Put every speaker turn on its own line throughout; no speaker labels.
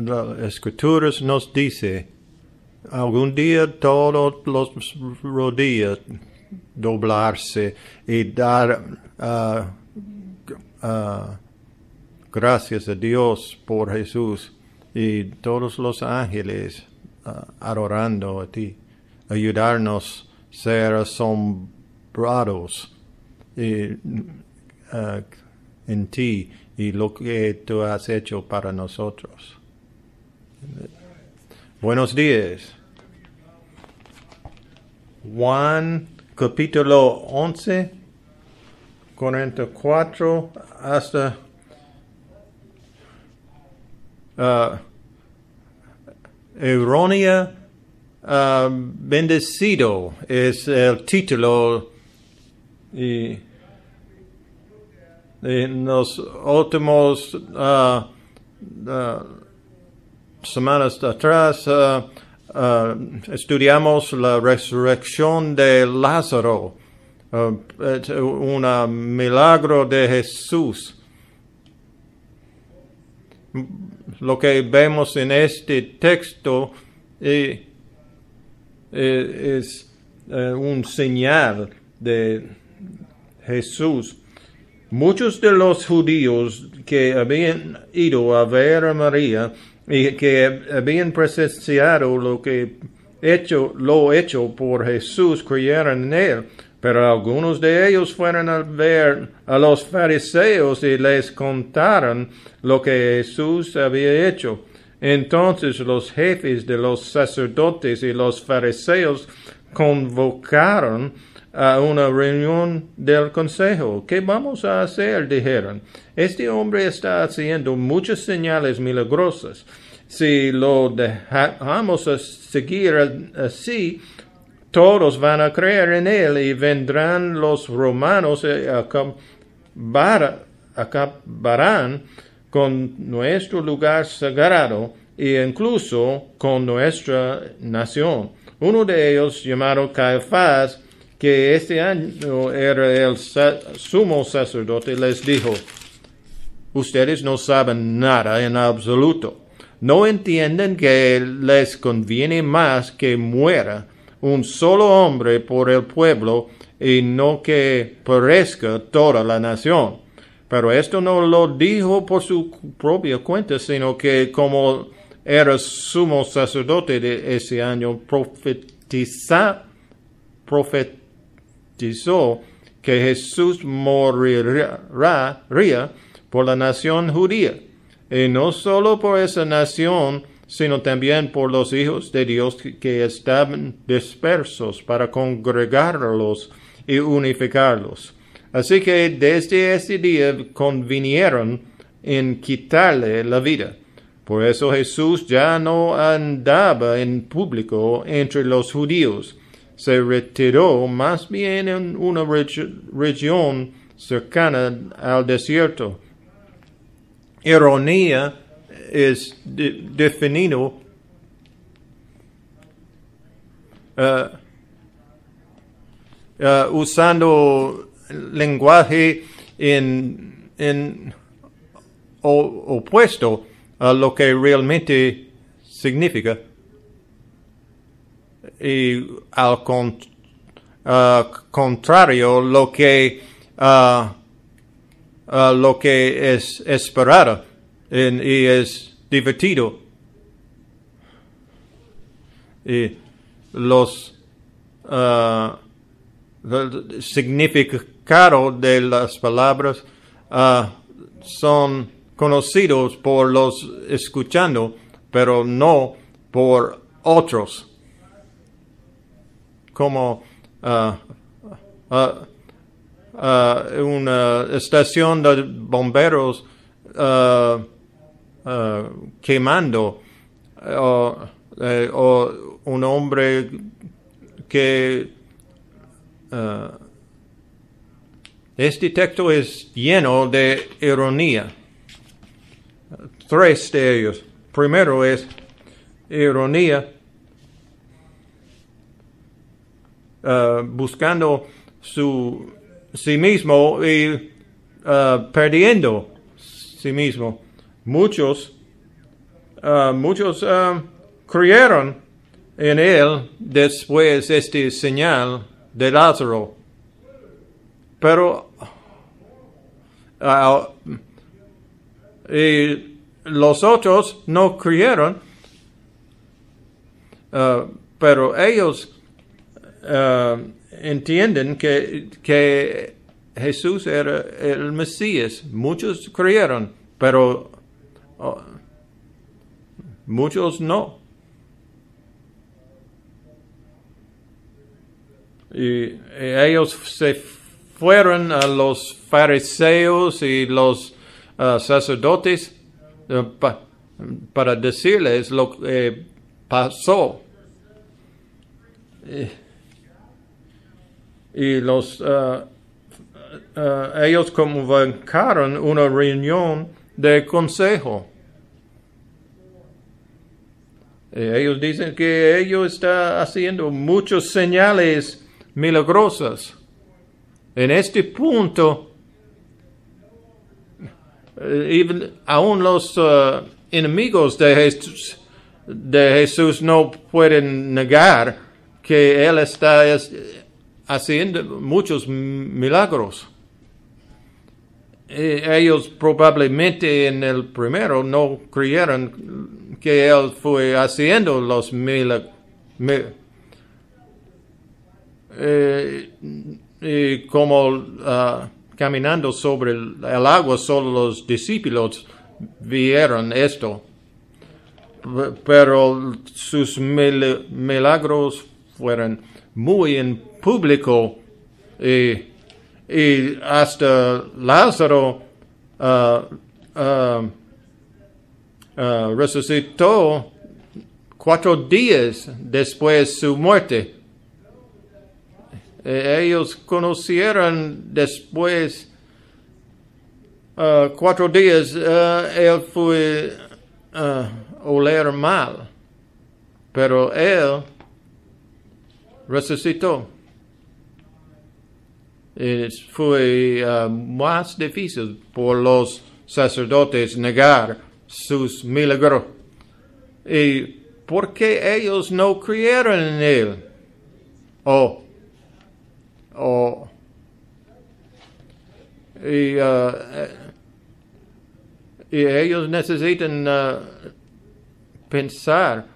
las escrituras nos dice, algún día todos los rodillas doblarse y dar ah, ah, gracias a Dios por Jesús y todos los ángeles ah, adorando a ti, ayudarnos a ser asombrados en ti y lo que tú has hecho para nosotros. Buenos días. Juan capítulo 11, 44 hasta uh, Errónea uh, Bendecido es el título y en los últimos uh, uh, semanas atrás uh, uh, estudiamos la resurrección de Lázaro, es un milagro de Jesús. Lo que vemos en este texto eh, eh, es eh, un señal de Jesús. Muchos de los judíos que habían ido a ver a María y que habían presenciado lo que hecho, lo hecho por Jesús creyeron en él. Pero algunos de ellos fueron a ver a los fariseos y les contaron lo que Jesús había hecho. Entonces los jefes de los sacerdotes y los fariseos convocaron a una reunión del consejo. ¿Qué vamos a hacer? dijeron. Este hombre está haciendo muchas señales milagrosas. Si lo dejamos a seguir así, todos van a creer en él y vendrán los romanos y acabarán con nuestro lugar sagrado e incluso con nuestra nación. Uno de ellos, llamado Caifás, que este año era el sumo sacerdote, les dijo, ustedes no saben nada en absoluto. No entienden que les conviene más que muera un solo hombre por el pueblo y no que perezca toda la nación. Pero esto no lo dijo por su propia cuenta, sino que como era sumo sacerdote de ese año, profetiza, que Jesús moriría por la nación judía. Y no solo por esa nación, sino también por los hijos de Dios que estaban dispersos para congregarlos y unificarlos. Así que desde ese día convinieron en quitarle la vida. Por eso Jesús ya no andaba en público entre los judíos, se retiró más bien en una región cercana al desierto. Ironía es definido uh, usando lenguaje en, en opuesto a lo que realmente significa y al uh, contrario lo que lo que es esperado y es divertido. Y los significado de las palabras son conocidos por los escuchando, pero no por otros. Como uh, una estación de bomberos quemando uh, o un hombre que este texto es lleno de ironía. Tres de ellos. Primero es ironía buscando su sí mismo y perdiendo sí mismo. Muchos ah, muchos creyeron en él después de este señal de Lázaro. Pero ah, y los otros no creyeron, pero ellos ah, entienden que, que Jesús era el Mesías. Muchos creyeron, pero oh, muchos no. Y ellos se fueron a los fariseos y los uh, sacerdotes uh, pa, para decirles lo que pasó. Y los uh, ellos convocaron una reunión de consejo. Ellos dicen que ellos está haciendo muchos señales milagrosas. En este punto, even, aún los enemigos de Jesús, de Jesús no pueden negar que Él está haciendo muchos milagros. ellos probablemente en el primero no creyeron que Él fue haciendo los milagros. Eh, como uh, caminando sobre el, el, agua, solo los discípulos vieron esto. Pero sus mil, milagros fueron muy en público y, hasta Lázaro uh, uh, resucitó cuatro días después de su muerte. Eh, ellos conocieron después, cuatro días, él fue oler mal, pero él resucitó. Y fue más difícil por los sacerdotes negar sus milagros. ¿Y por qué ellos no creyeron en él? Oh, o, y, uh, y, ellos necesitan uh, pensar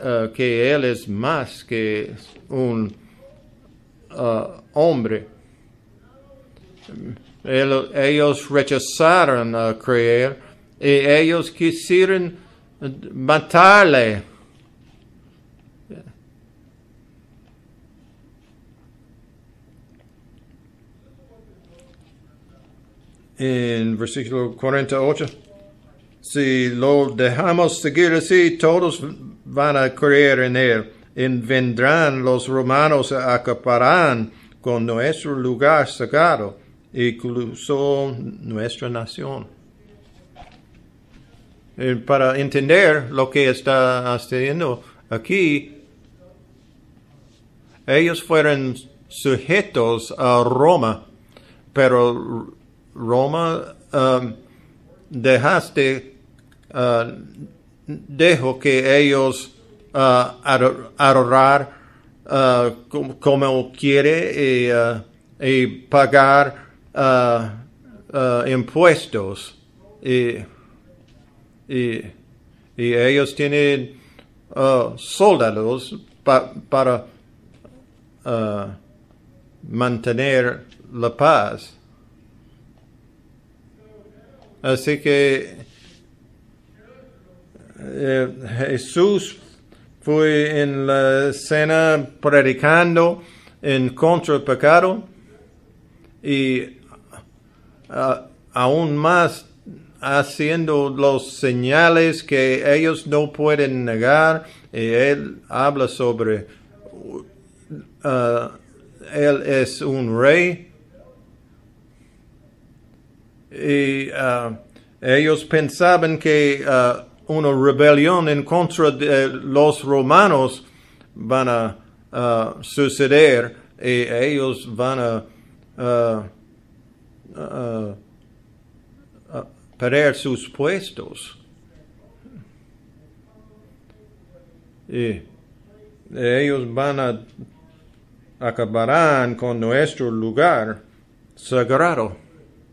uh, que Él es más que un hombre. ellos rechazaron a creer y ellos quisieron matarle en versículo 48. Si lo dejamos seguir así, todos van a creer en él. Vendrán los romanos a acaparar con nuestro lugar sagrado, incluso nuestra nación. Y para entender lo que está haciendo aquí, ellos fueron sujetos a Roma, pero Roma um, dejaste, uh, dejo que ellos uh, adorar uh, como, quiere y, uh, y pagar impuestos. Y, y, ellos tienen soldados pa, para mantener la paz. Así que eh, Jesús fue en la escena predicando en contra del pecado y aún más haciendo los señales que ellos no pueden negar. Y él habla sobre, uh, él es un rey y uh, ellos pensaban que uh, una rebelión en contra de los romanos van a uh, suceder y ellos van a perder sus puestos. Y ellos van a acabarán con nuestro lugar sagrado.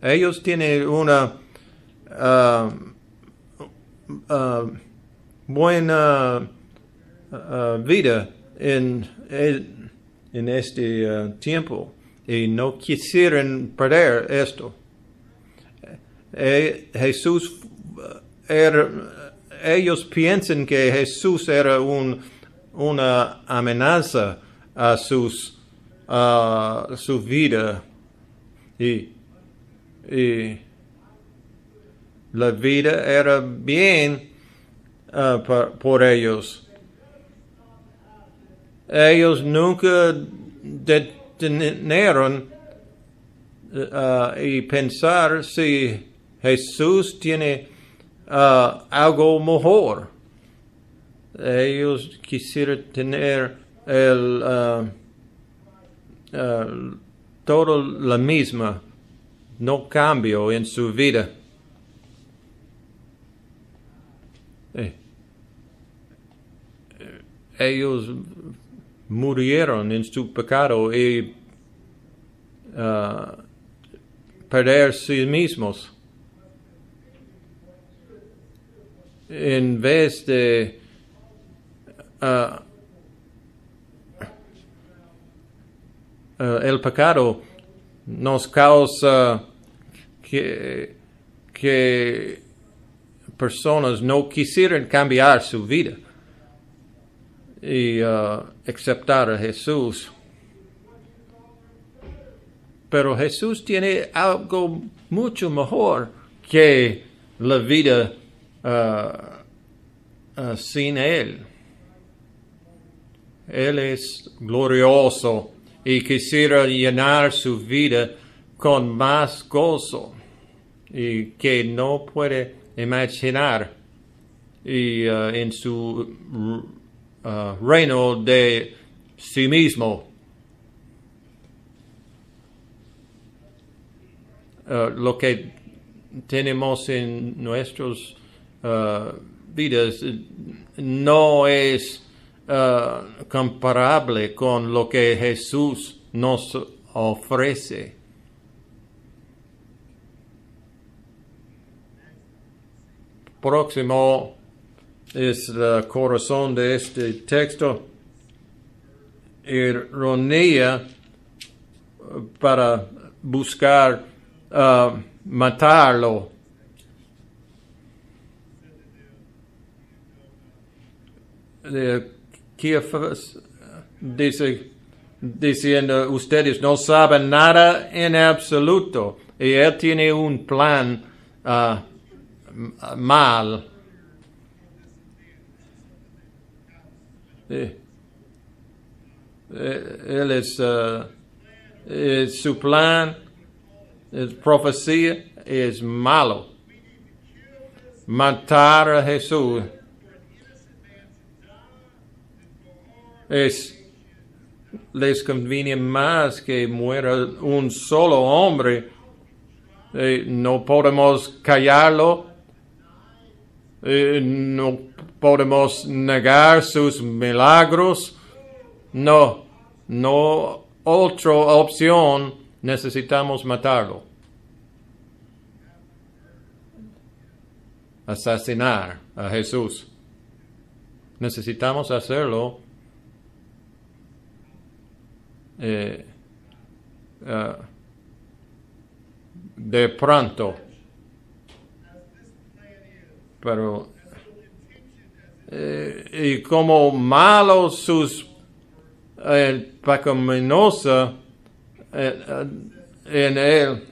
Ellos tienen una uh, uh, buena uh, vida en, en este tiempo y no quisieran perder esto. Eh, Jesús ellos piensan que Jesús era un, una amenaza a sus a su vida y la vida era bien uh, por, ellos. Ellos nunca detenieron uh, y pensar si Jesús tiene uh, algo mejor. Ellos quisieran tener el todo la misma, no cambio en su vida. Eh, ellos murieron en su pecado y uh, perder sí mismos. En vez de uh, uh, el pecado nos causa que, que personas no quisieran cambiar su vida y uh, aceptar a Jesús. Pero Jesús tiene algo mucho mejor que la vida uh, uh, sin Él. Él es glorioso y quisiera llenar su vida con más gozo y que no puede imaginar y uh, en su uh, reino de sí mismo. Uh, lo que tenemos en nuestras vidas no es comparable con lo que Jesús nos ofrece. Próximo es el corazón de este texto. Ironía para buscar uh, matarlo. Dice, diciendo, ustedes no saben nada en absoluto. Y él tiene un plan uh, mal. Eh, él es, es, su plan, es profecía, es malo. Matar a Jesús es, les conviene más que muera un solo hombre. Eh, no podemos callarlo, eh, no podemos negar sus milagros. No, no otra opción, necesitamos matarlo. Asesinar a Jesús. Necesitamos hacerlo eh, uh, de pronto. Pero, eh, y como malos sus eh, pecaminosa en él.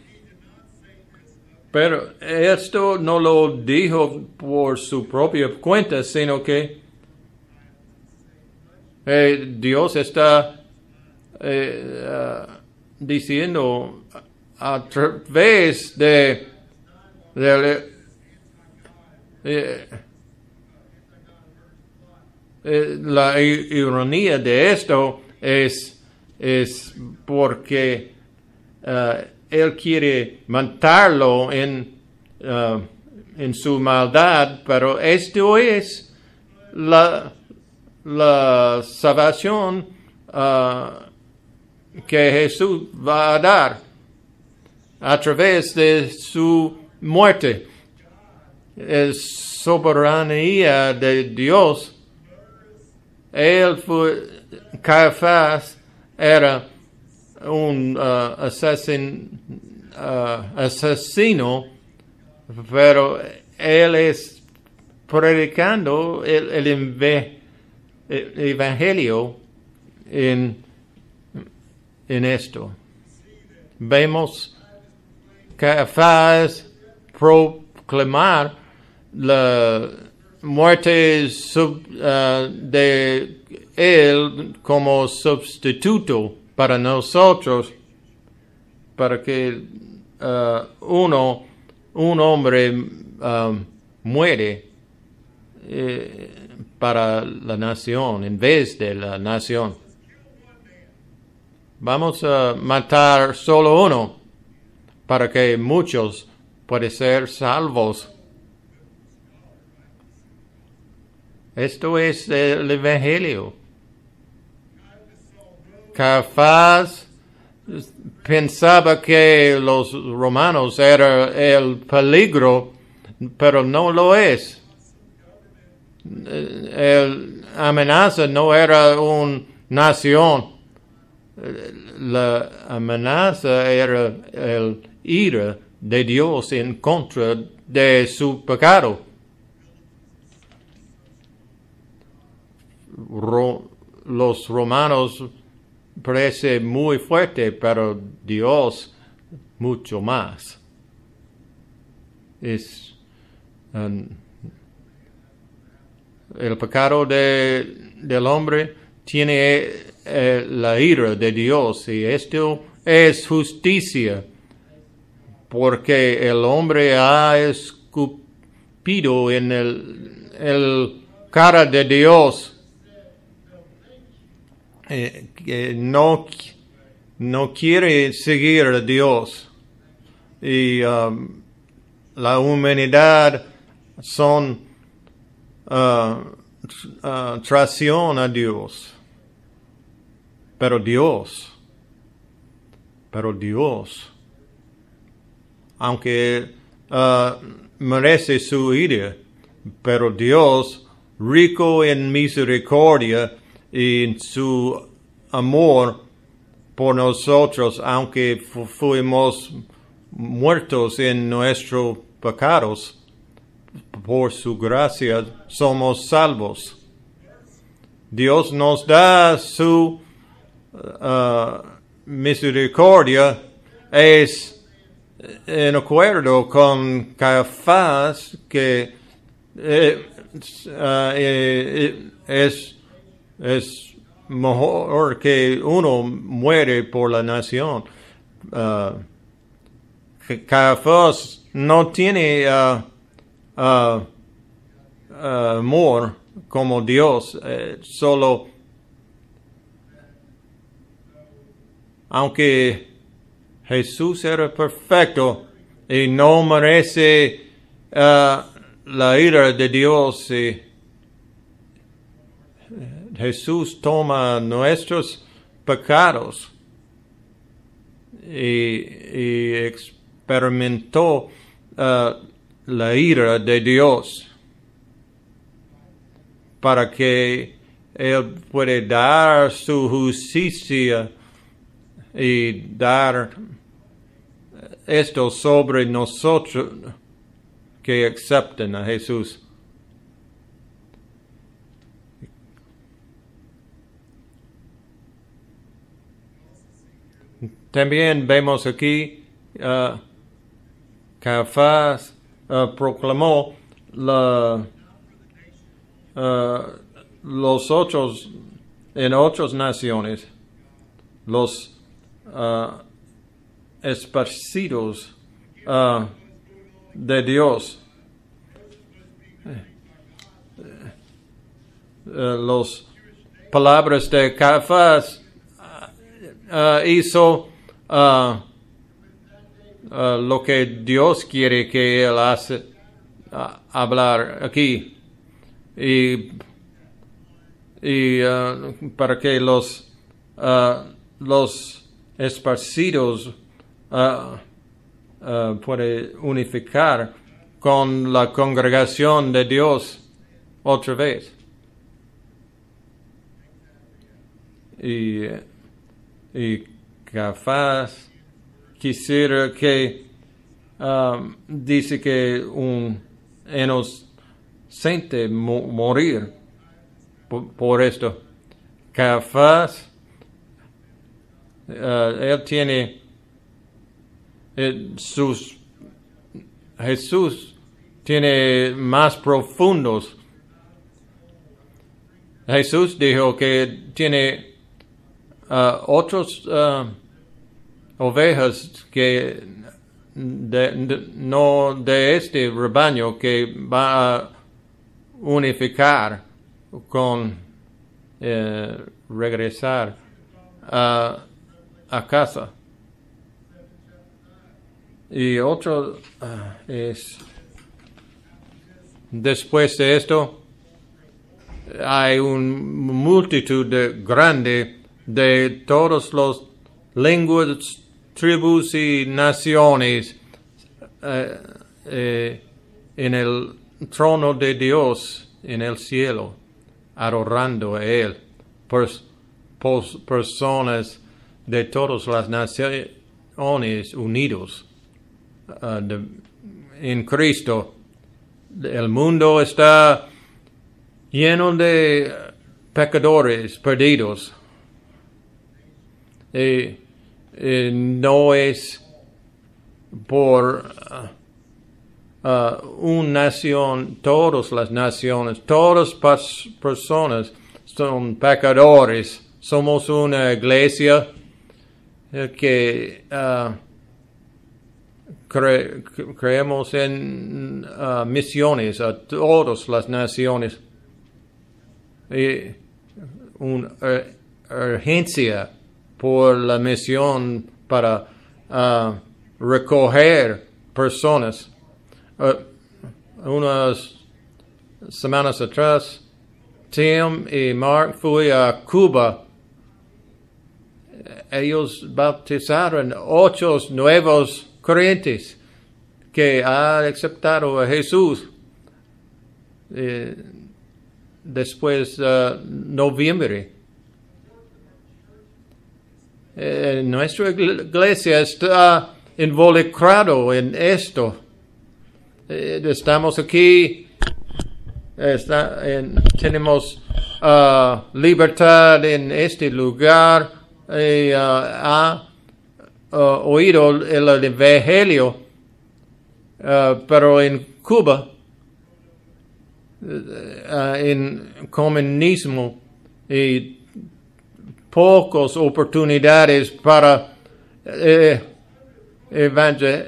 Pero esto no lo dijo por su propia cuenta, sino que eh, Dios está eh, uh, diciendo a través de, de eh, eh, la ironía de esto es, es porque uh, él quiere matarlo en, en su maldad, pero esto es la, la salvación que Jesús va a dar a través de su muerte. Es soberanía de Dios. Él fue, Caifás era un uh, asesin, uh, asesino, pero él es predicando el, evangelio en, en esto. Vemos Caifás proclamar la muerte sub- uh, de él como sustituto para nosotros, para que uh, uno, un hombre um, muere eh, para la nación en vez de la nación. Vamos a matar solo uno para que muchos puedan ser salvos. Esto es el Evangelio. Caifás pensaba que los romanos eran el peligro, pero no lo es. El amenaza no era una nación. La amenaza era el ira de Dios en contra de su pecado. Los romanos parece muy fuerte, pero Dios mucho más. Es um, el pecado de, del hombre tiene eh, la ira de Dios y esto es justicia porque el hombre ha escupido en el, el cara de Dios eh, no, no quiere seguir a Dios. Y um, la humanidad son uh, uh, traición a Dios. Pero Dios pero Dios aunque uh, merece su ira pero Dios rico en misericordia y su amor por nosotros, aunque fu- fuimos muertos en nuestros pecados, por su gracia somos salvos. Dios nos da su uh, misericordia, es en acuerdo con Caifás que eh, uh, eh, es, es mejor que uno muere por la nación. Uh, Caifás no tiene uh, amor como Dios, eh, solo aunque Jesús era perfecto y no merece la ira de Dios. y Jesús toma nuestros pecados y, experimentó uh, la ira de Dios para que Él puede dar su justicia y dar esto sobre nosotros que acepten a Jesús. También vemos aquí uh, Caifás uh, proclamó la, uh, los otros en otras naciones los uh, esparcidos uh, de Dios. Uh, los palabras de Caifás hizo uh, lo que Dios quiere que él hace uh, hablar aquí y y para que los, los esparcidos puede unificar con la congregación de Dios otra vez. Y, y capaz quisiera que um, dice que un inocente mo- morir por, esto. Capaz uh, él tiene eh, sus Jesús tiene más profundos. Jesús dijo que tiene uh, otros uh, ovejas que no de este rebaño que va a unificar con eh, regresar a, a casa. Y otro ah, es, después de esto, hay una multitud de, grande de todos los lenguas, tribus y naciones eh, eh, en el trono de Dios en el cielo, adorando a Él, Pers- personas de todas las naciones unidos de- en Cristo. El mundo está lleno de pecadores perdidos. Y, y no es por uh, uh, una nación, todas las naciones, todas las personas son pecadores. Somos una iglesia eh, que uh, cre- cre- creemos en misiones a todas las naciones. Una ur- urgencia por la misión para uh, recoger personas. Uh, unas semanas atrás, Tim y Mark fui a Cuba. Ellos bautizaron ocho nuevos creyentes que han aceptado a Jesús. Eh, después, uh, noviembre. Eh, nuestra iglesia está involucrado en esto. Eh, estamos aquí, está en- tenemos ah, libertad en este lugar. ah, ha ah, oído el evangelio, pero en Cuba, ah, en comunismo y pocas oportunidades para eh, eh,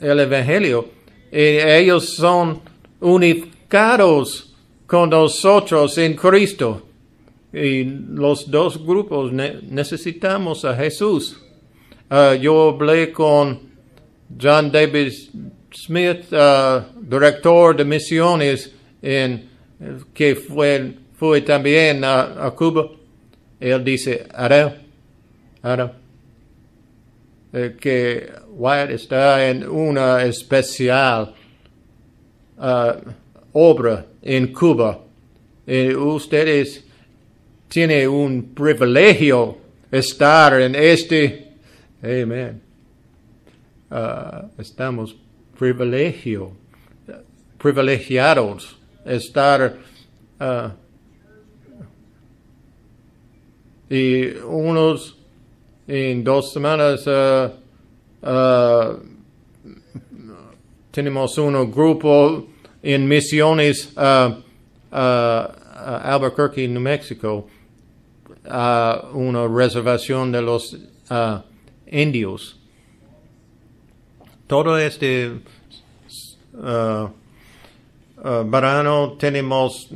el evangelio. Ellos son unificados con nosotros en Cristo. Y los dos grupos ne- necesitamos a Jesús. Ah, yo hablé con John David Smith, ah, director de misiones, que fue, también a Cuba. Él dice, ahora, ahora, eh, que Wyatt está en una especial ah, obra en Cuba. Y ustedes tienen un privilegio estar en este. Amén. Ah, estamos privilegio, privilegiados estar ah, y unos en dos semanas ah, ah, tenemos un grupo en misiones a Albuquerque, New Mexico, a una reservación de los indios. Todo este verano tenemos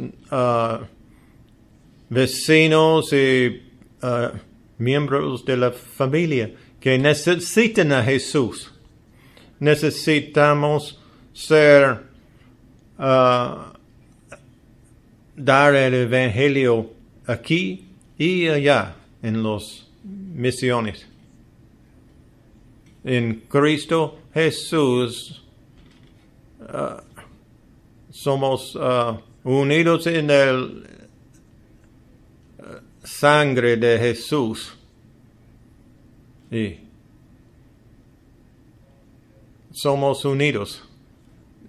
vecinos y ah, miembros de la familia que necesitan a Jesús. Necesitamos ser ah, dar el Evangelio aquí y allá en las misiones. En Cristo Jesús uh, somos uh, unidos en el sangre de Jesús. Y somos unidos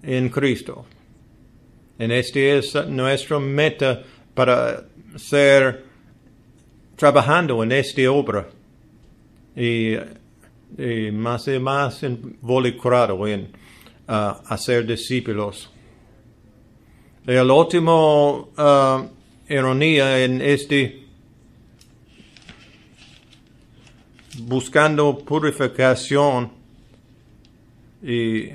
en Cristo. En este es nuestra meta para ser trabajando en esta obra y, y más y más involucrado en uh, hacer discípulos. El último uh, ironía en este buscando purificación y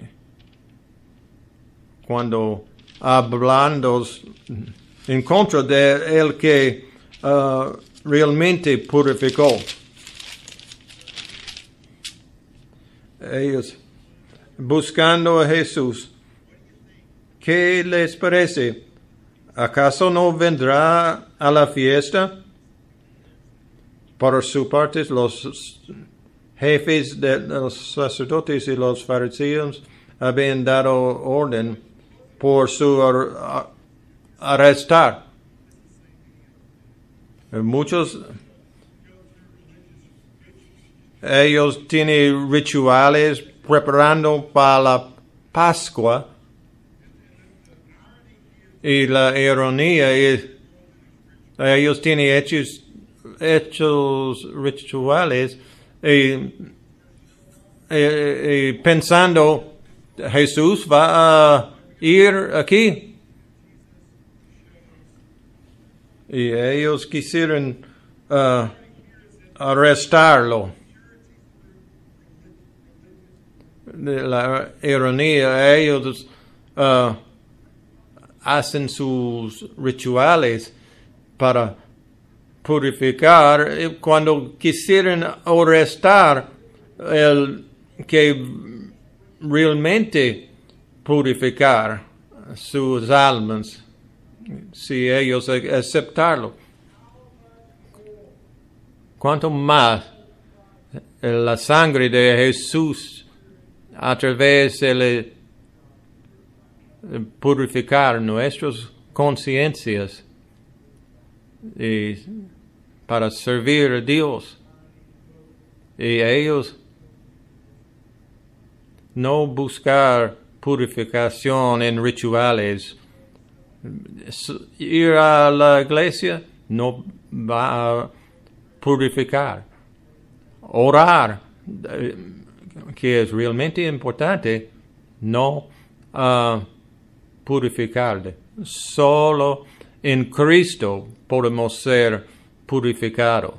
cuando hablando en contra de el que uh, realmente purificó. Ellos buscando a Jesús. ¿Qué les parece? ¿Acaso no vendrá a la fiesta? Por su parte, los jefes de los sacerdotes y los fariseos habían dado orden por su arrestar. Muchos ellos tienen rituales preparando para la Pascua y la ironía es ellos tienen hechos hechos rituales y, y pensando Jesús va a ir aquí. Y ellos quisieron uh, arrestarlo. La ironía, ellos uh, hacen sus rituales para purificar. Cuando quisieron arrestar el que realmente purificar sus almas si ellos aceptarlo. Cuanto más la sangre de Jesús a través de purificar nuestras conciencias y para servir a Dios y ellos no buscar purificación en rituales. Ir a la iglesia no va a purificar. Orar, eh, que es realmente importante, no uh, purificar. Solo en Cristo podemos ser purificados.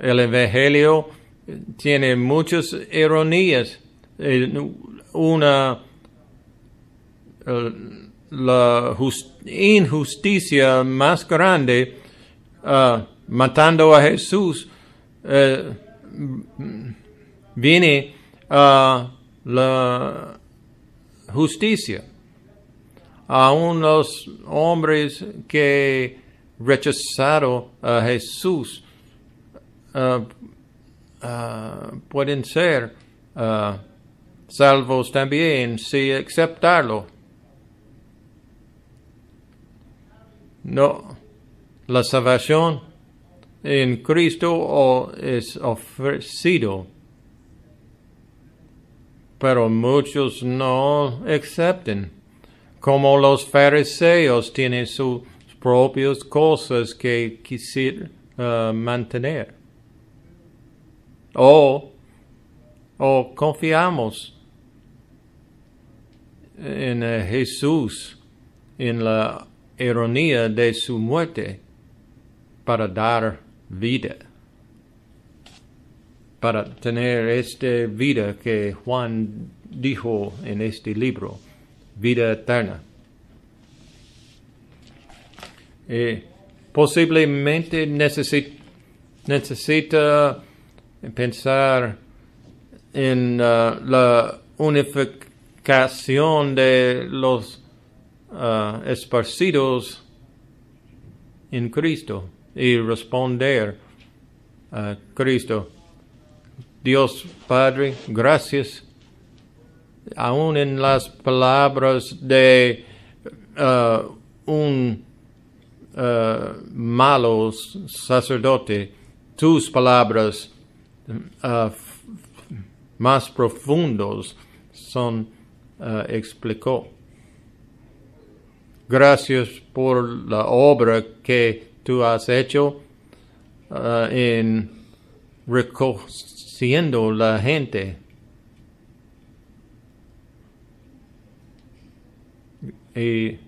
El Evangelio tiene muchas ironías una la injusticia más grande uh, matando a Jesús uh, viene a la justicia a unos hombres que rechazaron a Jesús uh, pueden ser salvos también si aceptarlo. No, la salvación en Cristo es ofrecido, pero muchos no aceptan, como los fariseos tienen sus propias cosas que quisieran uh, mantener. O, o confiamos en eh, Jesús, en la ironía de su muerte, para dar vida, para tener esta vida que Juan dijo en este libro, vida eterna. Eh, posiblemente necesita, pensar en uh, la unificación de los ah, esparcidos en Cristo y responder a Cristo. Dios Padre, gracias. Aún en las palabras de ah, un ah, malo sacerdote, tus palabras f- más profundos son ah, explicó. Gracias por la obra que tú has hecho en recogiendo la gente. Y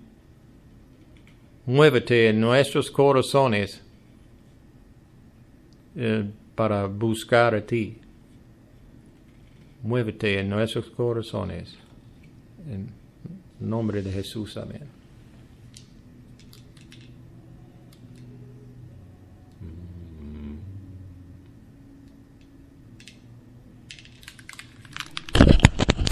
muévete en nuestros corazones eh, para buscar a ti. Muévete en nuestros corazones. En nombre de Jesús, amén.